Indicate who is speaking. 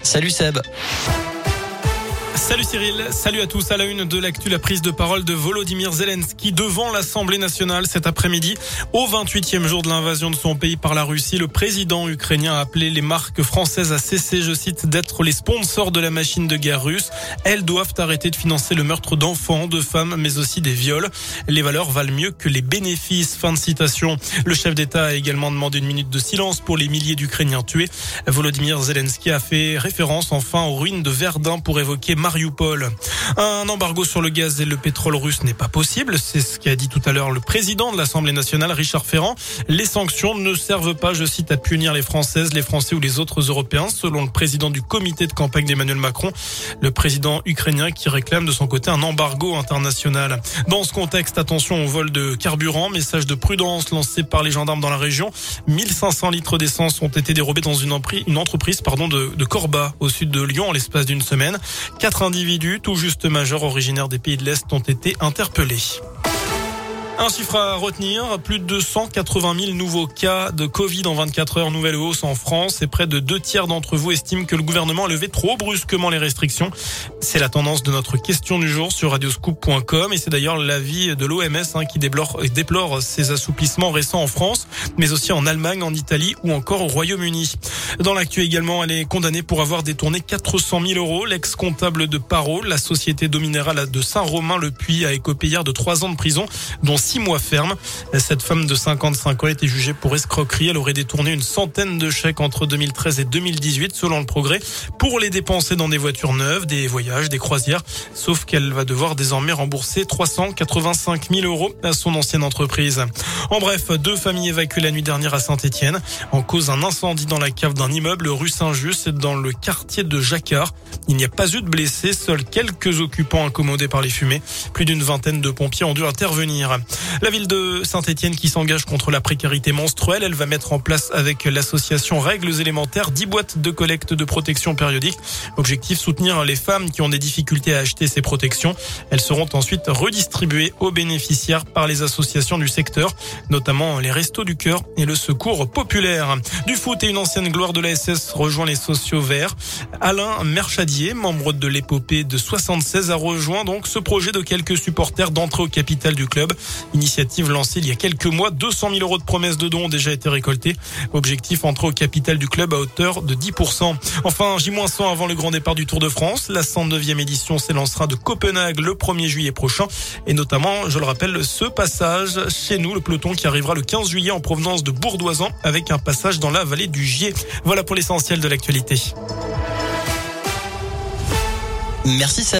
Speaker 1: Salut Seb.
Speaker 2: Salut Cyril, salut à tous. À la une de l'actu, la prise de parole de Volodymyr Zelensky devant l'Assemblée nationale cet après-midi. Au 28e jour de l'invasion de son pays par la Russie, le président ukrainien a appelé les marques françaises à cesser, je cite, d'être les sponsors de la machine de guerre russe. Elles doivent arrêter de financer le meurtre d'enfants, de femmes, mais aussi des viols. Les valeurs valent mieux que les bénéfices. Fin de citation. Le chef d'État a également demandé une minute de silence pour les milliers d'Ukrainiens tués. Volodymyr Zelensky a fait référence enfin aux ruines de Verdun pour évoquer Mariupol. Un embargo sur le gaz et le pétrole russe n'est pas possible, c'est ce qu'a dit tout à l'heure le président de l'Assemblée nationale, Richard Ferrand. Les sanctions ne servent pas, je cite, à punir les Françaises, les Français ou les autres Européens, selon le président du comité de campagne d'Emmanuel Macron, le président ukrainien qui réclame de son côté un embargo international. Dans ce contexte, attention au vol de carburant, message de prudence lancé par les gendarmes dans la région. 1500 litres d'essence ont été dérobés dans une, entreprise pardon, de, de Corba, au sud de Lyon, en l'espace d'une semaine. Quatre individus, tout juste majeurs originaires des pays de l'Est, ont été interpellés. Un chiffre à retenir, plus de 180 000 nouveaux cas de Covid en 24 heures, nouvelle hausse en France et près de deux tiers d'entre vous estiment que le gouvernement a levé trop brusquement les restrictions. C'est la tendance de notre question du jour sur radioscoop.com et c'est d'ailleurs l'avis de l'OMS hein, qui déplore, déplore ces assouplissements récents en France, mais aussi en Allemagne, en Italie ou encore au Royaume-Uni. Dans l'actu également, elle est condamnée pour avoir détourné 400 000 euros. L'ex-comptable de Paro, la société d'eau minérale de Saint-Romain-le-Puy, a écopé hier de trois ans de prison, dont six mois ferme. Cette femme de 55 ans a été jugée pour escroquerie. Elle aurait détourné une centaine de chèques entre 2013 et 2018, selon le progrès, pour les dépenser dans des voitures neuves, des voyages, des croisières. Sauf qu'elle va devoir désormais rembourser 385 000 euros à son ancienne entreprise. En bref, deux familles évacuées la nuit dernière à Saint-Etienne en cause d'un incendie dans la cave d'un immeuble rue Saint-Just dans le quartier de Jacquard. Il n'y a pas eu de blessés, seuls quelques occupants incommodés par les fumées. Plus d'une vingtaine de pompiers ont dû intervenir. La ville de Saint-Etienne qui s'engage contre la précarité menstruelle, elle va mettre en place avec l'association Règles élémentaires 10 boîtes de collecte de protection périodique. Objectif soutenir les femmes qui ont des difficultés à acheter ces protections. Elles seront ensuite redistribuées aux bénéficiaires par les associations du secteur, notamment les Restos du Cœur et le Secours Populaire. Du foot et une ancienne gloire de la SS rejoint les sociaux verts. Alain Merchadier, membre de l'épopée de 76, a rejoint donc ce projet de quelques supporters d'entrée au capital du club. Initiative lancée il y a quelques mois. 200 000 euros de promesses de dons ont déjà été récoltés. Objectif entrer au capital du club à hauteur de 10%. Enfin, J-100 avant le grand départ du Tour de France. La 109e édition s'élancera de Copenhague le 1er juillet prochain. Et notamment, je le rappelle, ce passage chez nous, le peloton qui arrivera le 15 juillet en provenance de Bourdoisan avec un passage dans la vallée du Gier. Voilà pour l'essentiel de l'actualité.
Speaker 1: Merci